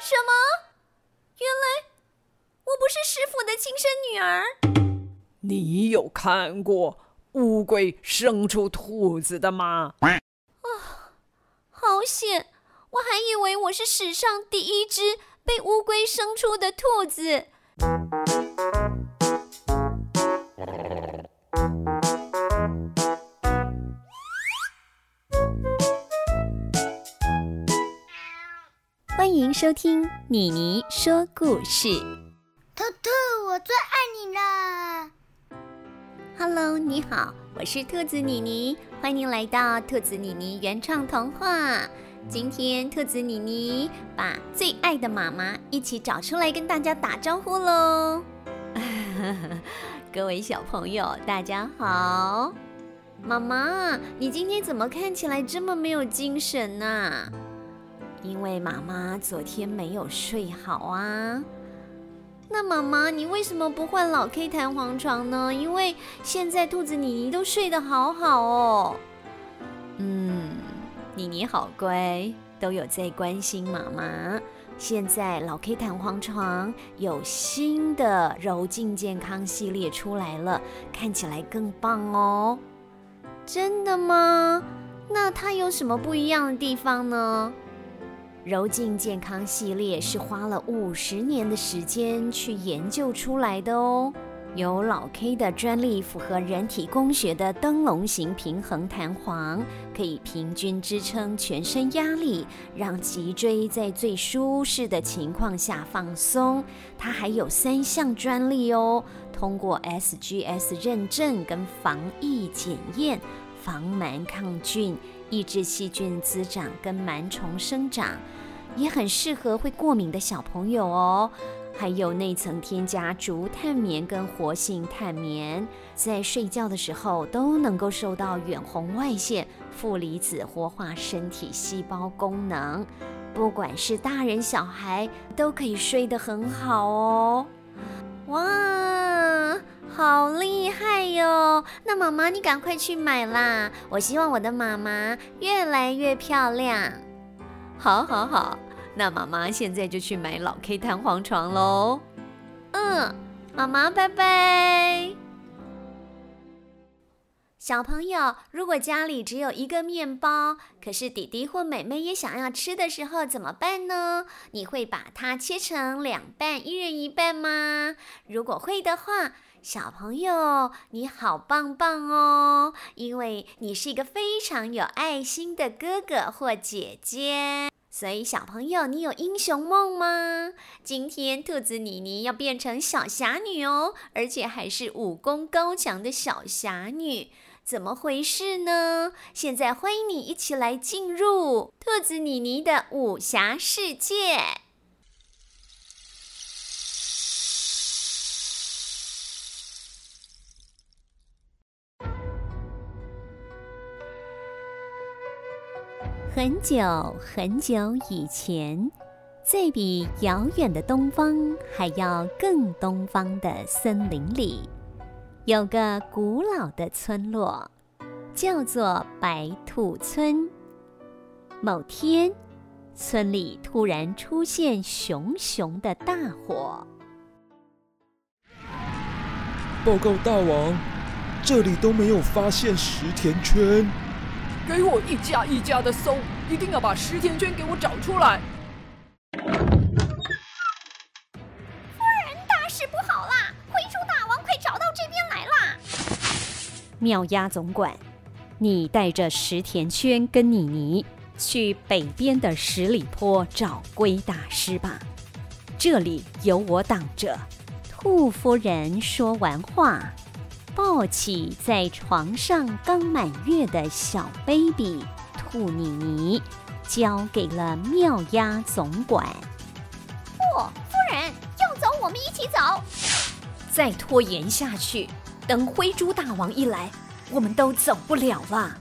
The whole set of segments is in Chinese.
什么？原来我不是师傅的亲生女儿。你有看过乌龟生出兔子的吗？啊，好险！我还以为我是史上第一只被乌龟生出的兔子。迎收听妮妮说故事。兔兔，我最爱你了。Hello，你好，我是兔子妮妮，欢迎来到兔子妮妮原创童话。今天兔子妮妮把最爱的妈妈一起找出来跟大家打招呼喽。各位小朋友，大家好。妈妈，你今天怎么看起来这么没有精神呢？因为妈妈昨天没有睡好啊。那妈妈，你为什么不换老 K 弹簧床呢？因为现在兔子妮妮都睡得好好哦。嗯，妮妮好乖，都有在关心妈妈。现在老 K 弹簧床有新的柔静健康系列出来了，看起来更棒哦。真的吗？那它有什么不一样的地方呢？柔静健康系列是花了五十年的时间去研究出来的哦。有老 K 的专利，符合人体工学的灯笼型平衡弹簧，可以平均支撑全身压力，让脊椎在最舒适的情况下放松。它还有三项专利哦，通过 SGS 认证跟防疫检验，防螨抗菌。抑制细菌滋长跟螨虫生长，也很适合会过敏的小朋友哦。还有内层添加竹炭棉跟活性炭棉，在睡觉的时候都能够受到远红外线、负离子活化身体细胞功能，不管是大人小孩都可以睡得很好哦。哇！好厉害哟！那妈妈，你赶快去买啦！我希望我的妈妈越来越漂亮。好，好，好，那妈妈现在就去买老 K 弹簧床喽。嗯，妈妈，拜拜。小朋友，如果家里只有一个面包，可是弟弟或妹妹也想要吃的时候，怎么办呢？你会把它切成两半，一人一半吗？如果会的话，小朋友，你好棒棒哦！因为你是一个非常有爱心的哥哥或姐姐，所以小朋友，你有英雄梦吗？今天兔子妮妮要变成小侠女哦，而且还是武功高强的小侠女，怎么回事呢？现在欢迎你一起来进入兔子妮妮的武侠世界。很久很久以前，在比遥远的东方还要更东方的森林里，有个古老的村落，叫做白兔村。某天，村里突然出现熊熊的大火。报告大王，这里都没有发现石田圈。给我一家一家的搜，一定要把石田圈给我找出来！夫人，大事不好啦！灰猪大王快找到这边来啦！妙鸭总管，你带着石田圈跟妮妮去北边的十里坡找龟大师吧，这里有我挡着。兔夫人说完话。抱起在床上刚满月的小 baby 兔妮妮，交给了妙鸭总管。不，夫人，要走，我们一起走。再拖延下去，等灰猪大王一来，我们都走不了了。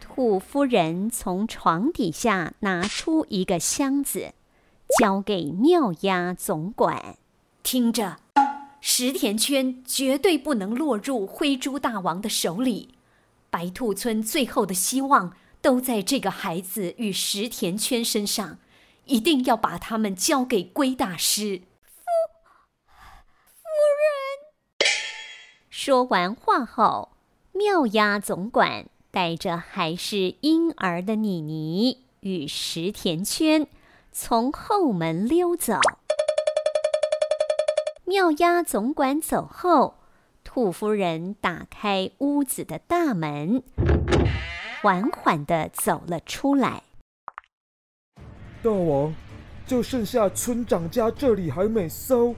兔夫人从床底下拿出一个箱子，交给妙鸭总管，听着。石田圈绝对不能落入灰猪大王的手里，白兔村最后的希望都在这个孩子与石田圈身上，一定要把他们交给龟大师。夫夫人。说完话后，妙鸭总管带着还是婴儿的妮妮与石田圈从后门溜走。妙鸭总管走后，兔夫人打开屋子的大门，缓缓的走了出来。大王，就剩下村长家这里还没搜，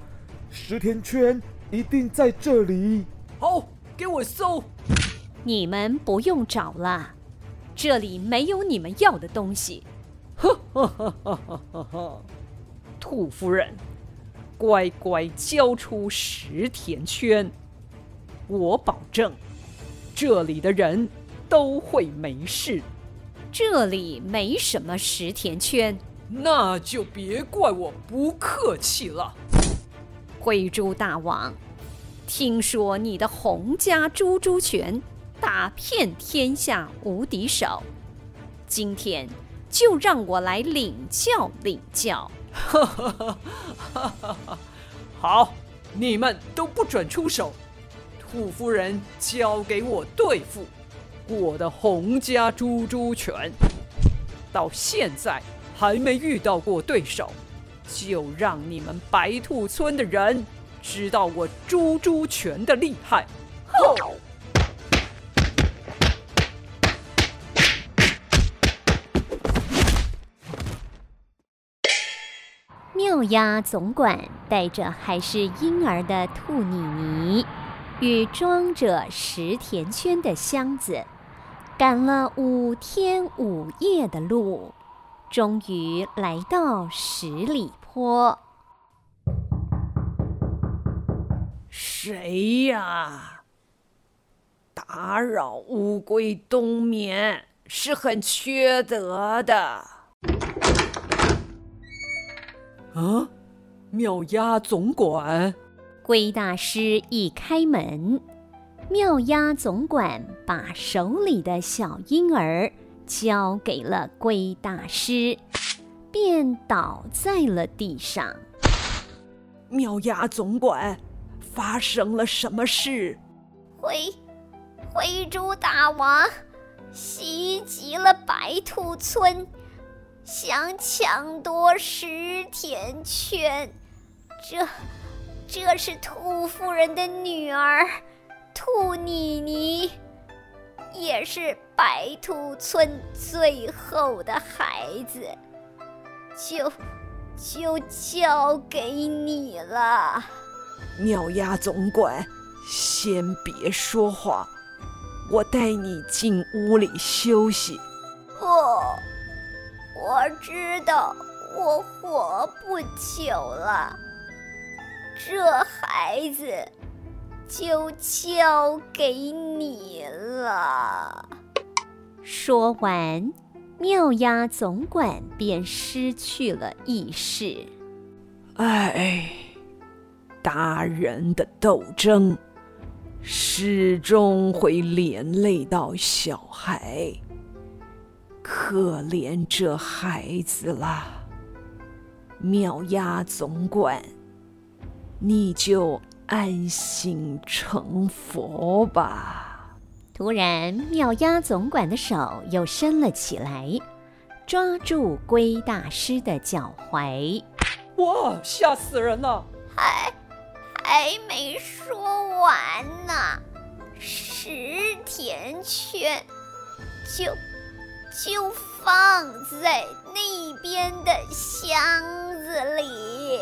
石田圈一定在这里。好，给我搜！你们不用找了，这里没有你们要的东西。哈哈哈哈哈哈，兔夫人。乖乖交出石田圈，我保证，这里的人都会没事。这里没什么石田圈，那就别怪我不客气了。灰猪大王，听说你的洪家猪猪拳打遍天下无敌手，今天就让我来领教领教。哈哈哈！好，你们都不准出手，兔夫人交给我对付。我的洪家猪猪拳到现在还没遇到过对手，就让你们白兔村的人知道我猪猪拳的厉害。吼！妙鸭总管带着还是婴儿的兔妮妮与装着石田圈的箱子，赶了五天五夜的路，终于来到十里坡。谁呀？打扰乌龟冬眠是很缺德的。啊！妙鸭总管，龟大师一开门，妙鸭总管把手里的小婴儿交给了龟大师，便倒在了地上。妙鸭总管，发生了什么事？灰灰猪大王袭击了白兔村。想抢夺石田圈，这这是兔夫人的女儿，兔妮妮，也是白兔村最后的孩子，就就交给你了。妙鸭总管，先别说话，我带你进屋里休息。不。我知道我活不久了，这孩子就交给你了。说完，妙鸭总管便失去了意识。哎，大人的斗争始终会连累到小孩。可怜这孩子了，妙鸭总管，你就安心成佛吧。突然，妙鸭总管的手又伸了起来，抓住龟大师的脚踝。哇！吓死人了！还还没说完呢，石田圈就。就放在那边的箱子里。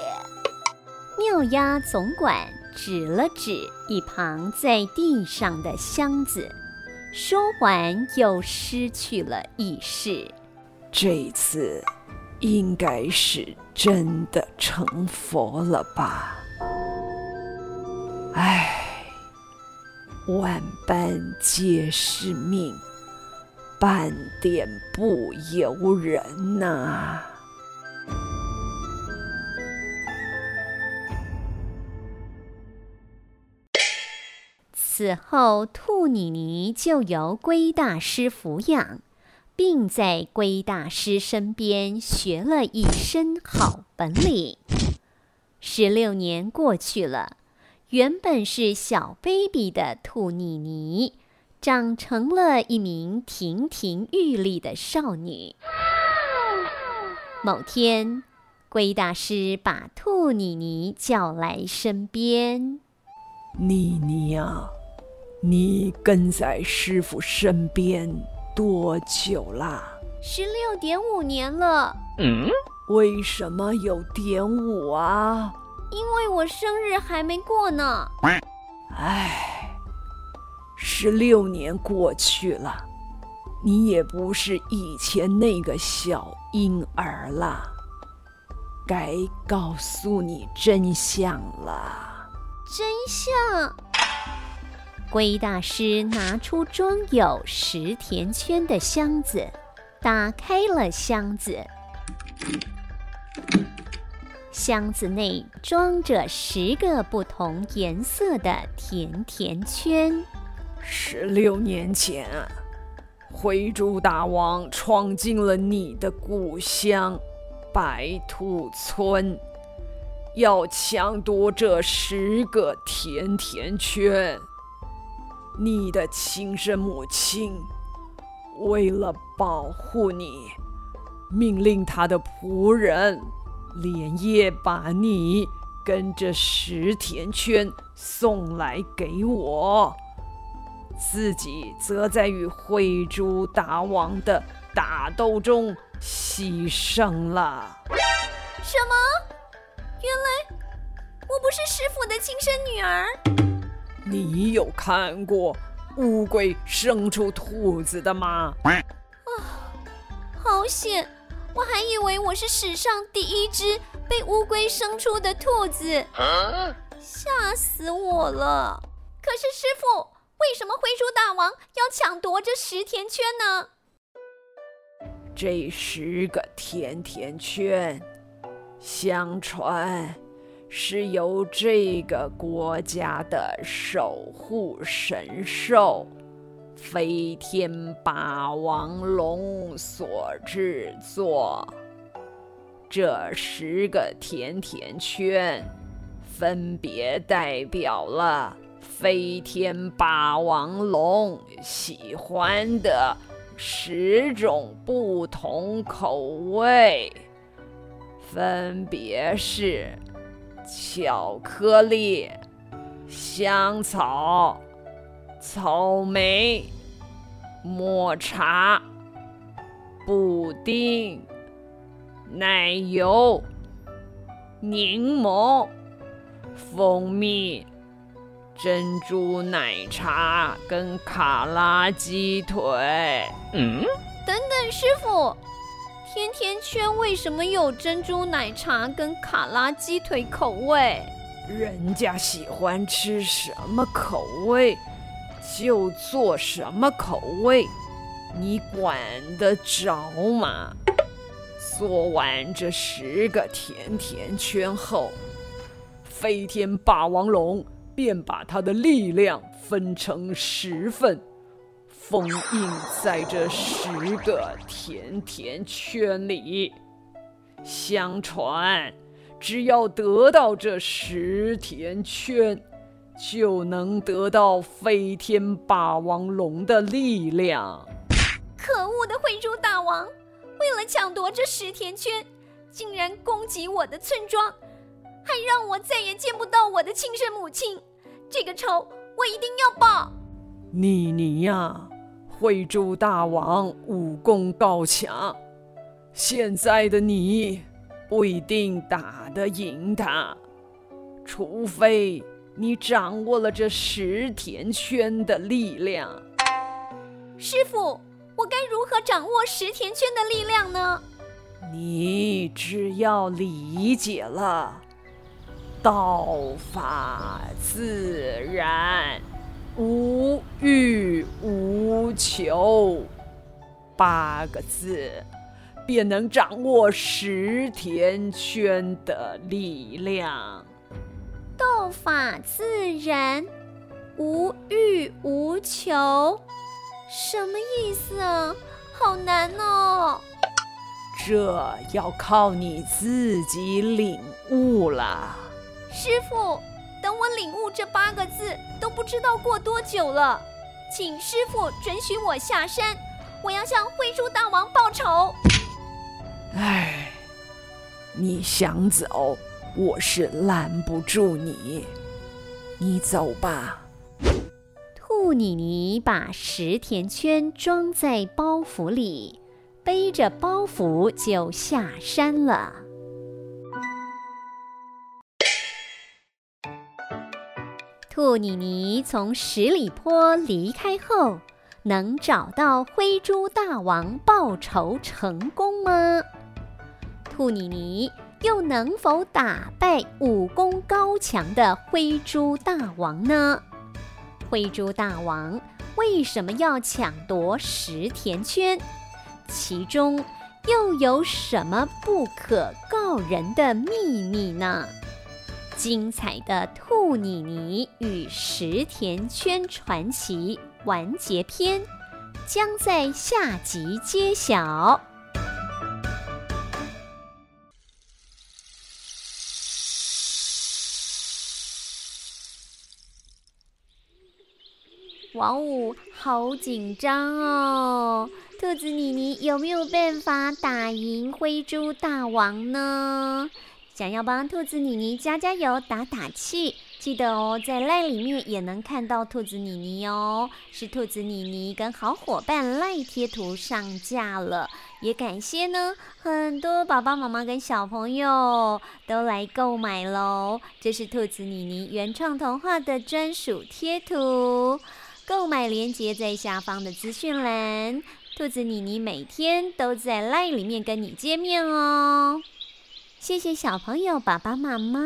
妙鸭总管指了指一旁在地上的箱子，说完又失去了意识。这次应该是真的成佛了吧？唉，万般皆是命。半点不由人呐、此后，兔妮妮就由龟大师抚养，并在龟大师身边学了一身好本领。十六年过去了，原本是小 baby 的兔妮妮，长成了一名亭亭玉立的少女。某天，龟大师把兔妮妮叫来身边：“妮妮啊，你跟在师傅身边。”多久啦？十六点五年了。嗯？为什么有点五啊？因为我生日还没过呢。唉，十六年过去了，你也不是以前那个小婴儿了。该告诉你真相了。真相？龟大师拿出装有十甜圈的箱子，打开了箱子。箱子内装着十个不同颜色的甜甜圈。十六年前，灰猪大王闯进了你的故乡白兔村，要抢夺这十个甜甜圈。你的亲生母亲为了保护你，命令他的仆人连夜把你跟着十甜圈送来给我，自己则在与灰猪大王的打斗中牺牲了。什么？原来我不是师傅的亲生女儿。你有看过乌龟生出兔子的吗？啊，好险！我还以为我是史上第一只被乌龟生出的兔子，吓死我了！可是师傅，为什么灰猪大王要抢夺这十甜圈呢？这十个甜甜圈，相传。是由这个国家的守护神兽飞天霸王龙所制作。这十个甜甜圈分别代表了飞天霸王龙喜欢的十种不同口味，分别是。巧克力、香草、草莓、抹茶、布丁、奶油、柠檬、蜂蜜、珍珠奶茶跟卡拉鸡腿。嗯，等等，师傅。甜甜圈为什么有珍珠奶茶跟卡拉鸡腿口味？人家喜欢吃什么口味，就做什么口味，你管得着吗？做完这十个甜甜圈后，飞天霸王龙便把他的力量分成十份。封印在这十个甜甜圈里。相传，只要得到这十甜圈，就能得到飞天霸王龙的力量。可恶的灰猪大王，为了抢夺这十甜圈，竟然攻击我的村庄，还让我再也见不到我的亲生母亲。这个仇我一定要报！妮妮呀！慧珠大王武功高强，现在的你不一定打得赢他，除非你掌握了这十田圈的力量。师傅，我该如何掌握十田圈的力量呢？你只要理解了道法自然。无欲无求，八个字，便能掌握十田圈的力量。道法自然，无欲无求，什么意思啊？好难哦。这要靠你自己领悟了。师傅，等我领悟这八个字，都不知道过多久了。请师傅准许我下山，我要向灰猪大王报仇。唉，你想走，我是拦不住你。你走吧。兔妮妮把十甜圈装在包袱里。背着包袱就下山了。兔妮妮从十里坡离开后，能找到灰猪大王报仇成功吗？兔妮妮又能否打败武功高强的灰猪大王呢？灰猪大王为什么要抢夺十甜圈？其中又有什么不可告人的秘密呢？精彩的兔妮妮与十甜圈传奇完结篇将在下集揭晓。哇哦，好紧张哦！兔子妮妮有没有办法打赢灰猪大王呢？想要帮兔子妮妮加加油、打打气，记得哦，在赖里面也能看到兔子妮妮哦。是兔子妮妮跟好伙伴赖贴图上架了，也感谢呢很多爸爸妈妈跟小朋友都来购买喽。这是兔子妮妮原创童话的专属贴图，购买链接在下方的资讯栏。兔子妮妮每天都在 LINE 里面跟你见面哦。谢谢小朋友、爸爸妈妈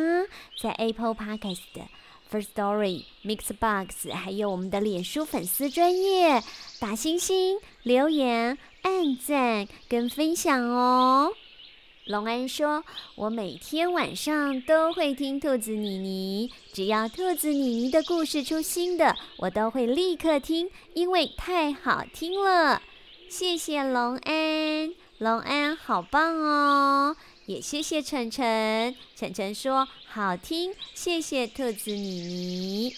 在 Apple Podcast、First Story、Mixbox，还有我们的脸书粉丝专页打星星、留言、按赞跟分享哦。龙安说：“我每天晚上都会听兔子妮妮，只要兔子妮妮的故事出新的，我都会立刻听，因为太好听了。”谢谢龙安，龙安好棒哦！也谢谢晨晨，晨晨说好听，谢谢兔子妮妮。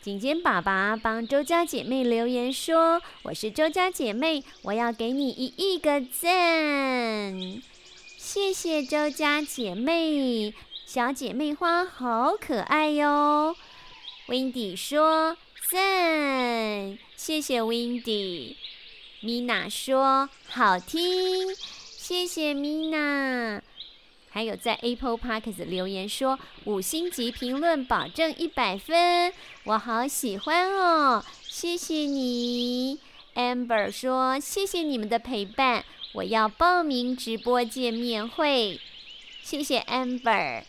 紧紧爸爸帮周家姐妹留言说：“我是周家姐妹，我要给你一亿个赞。”谢谢周家姐妹，小姐妹花好可爱哟。Windy 说赞，谢谢 Windy。米娜说：“好听，谢谢米娜。”还有在 Apple Podcast 留言说：“五星级评论，保证一百分。”我好喜欢哦，谢谢你。Amber 说：“谢谢你们的陪伴，我要报名直播见面会。”谢谢 Amber，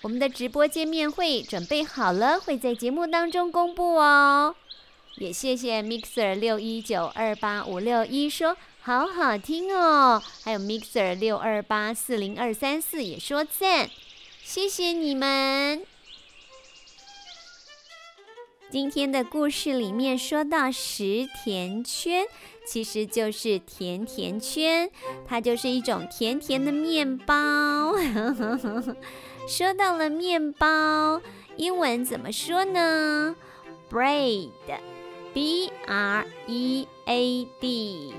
我们的直播见面会准备好了，会在节目当中公布哦。也谢谢 Mixer 六一九二八五六一说好好听哦，还有 Mixer 六二八四零二三四也说赞，谢谢你们。今天的故事里面说到食甜圈，其实就是甜甜圈，它就是一种甜甜的面包。说到了面包，英文怎么说呢？Bread。B R E A D，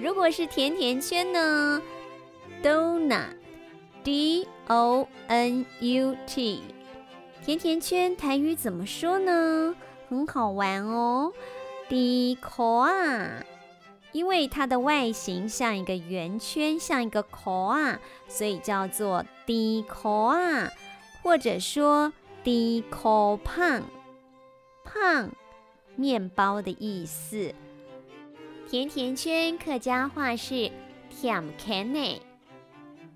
如果是甜甜圈呢？Donut，D O N U T，甜甜圈台语怎么说呢？很好玩哦。D Koa，因为它的外形像一个圆圈，像一个 Koa，所以叫做 D Koa，或者说 D Ko 胖胖。面包的意思，甜甜圈客家话是甜圈呢，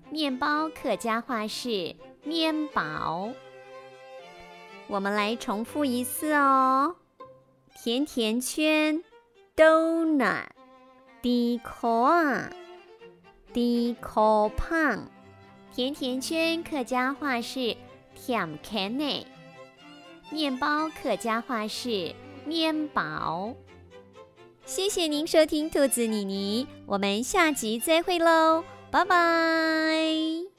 面包客家话是面包。我们来重复一次哦，甜甜圈 donut，低口啊，低口胖，甜甜圈客家话是甜圈呢，面包客家话是。面包，谢谢您收听兔子妮妮我们下集再会喽拜拜。